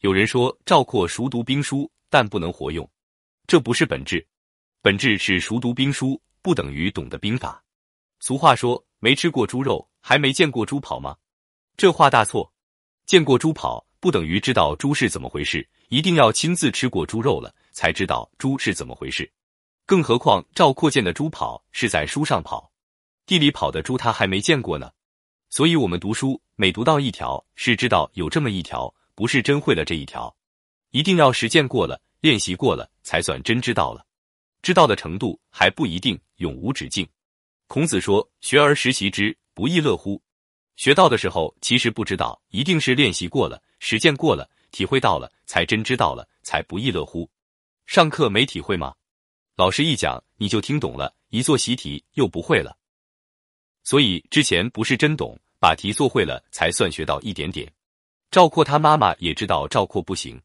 有人说赵括熟读兵书，但不能活用，这不是本质，本质是熟读兵书不等于懂得兵法。俗话说，没吃过猪肉，还没见过猪跑吗？这话大错。见过猪跑不等于知道猪是怎么回事，一定要亲自吃过猪肉了，才知道猪是怎么回事。更何况赵括见的猪跑是在书上跑，地里跑的猪他还没见过呢。所以，我们读书每读到一条，是知道有这么一条。不是真会了这一条，一定要实践过了、练习过了，才算真知道了。知道的程度还不一定永无止境。孔子说：“学而时习之，不亦乐乎？”学到的时候其实不知道，一定是练习过了、实践过了、体会到了，才真知道了，才不亦乐乎。上课没体会吗？老师一讲你就听懂了，一做习题又不会了。所以之前不是真懂，把题做会了，才算学到一点点。赵括他妈妈也知道赵括不行，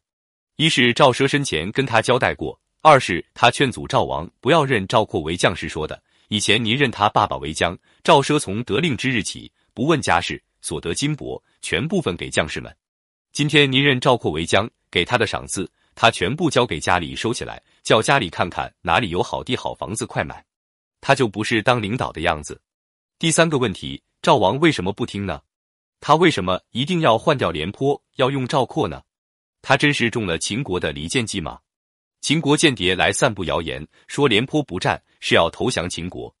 一是赵奢生前跟他交代过，二是他劝阻赵王不要认赵括为将时说的。以前您认他爸爸为将，赵奢从得令之日起，不问家事，所得金帛全部分给将士们。今天您认赵括为将，给他的赏赐，他全部交给家里收起来，叫家里看看哪里有好地好房子，快买。他就不是当领导的样子。第三个问题，赵王为什么不听呢？他为什么一定要换掉廉颇，要用赵括呢？他真是中了秦国的离间计吗？秦国间谍来散布谣言，说廉颇不战是要投降秦国。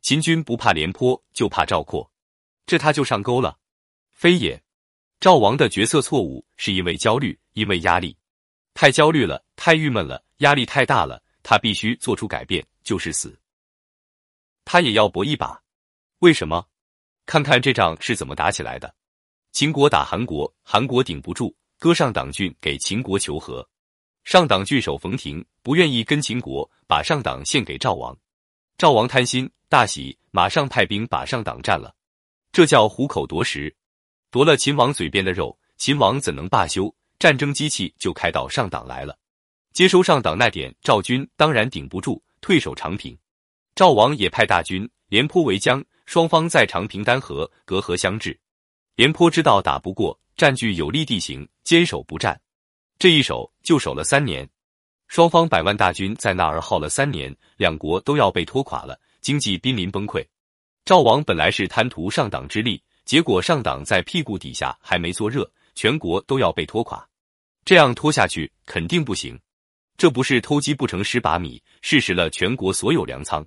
秦军不怕廉颇，就怕赵括，这他就上钩了？非也，赵王的决策错误是因为焦虑，因为压力，太焦虑了，太郁闷了，压力太大了，他必须做出改变，就是死，他也要搏一把。为什么？看看这仗是怎么打起来的。秦国打韩国，韩国顶不住，割上党郡给秦国求和。上党郡守冯亭不愿意跟秦国，把上党献给赵王。赵王贪心大喜，马上派兵把上党占了。这叫虎口夺食，夺了秦王嘴边的肉，秦王怎能罢休？战争机器就开到上党来了。接收上党那点赵军当然顶不住，退守长平。赵王也派大军，廉颇为将，双方在长平丹河隔河相峙。廉颇知道打不过，占据有利地形，坚守不战。这一守就守了三年，双方百万大军在那儿耗了三年，两国都要被拖垮了，经济濒临崩溃。赵王本来是贪图上党之利，结果上党在屁股底下还没坐热，全国都要被拖垮。这样拖下去肯定不行，这不是偷鸡不成蚀把米，是蚀了全国所有粮仓。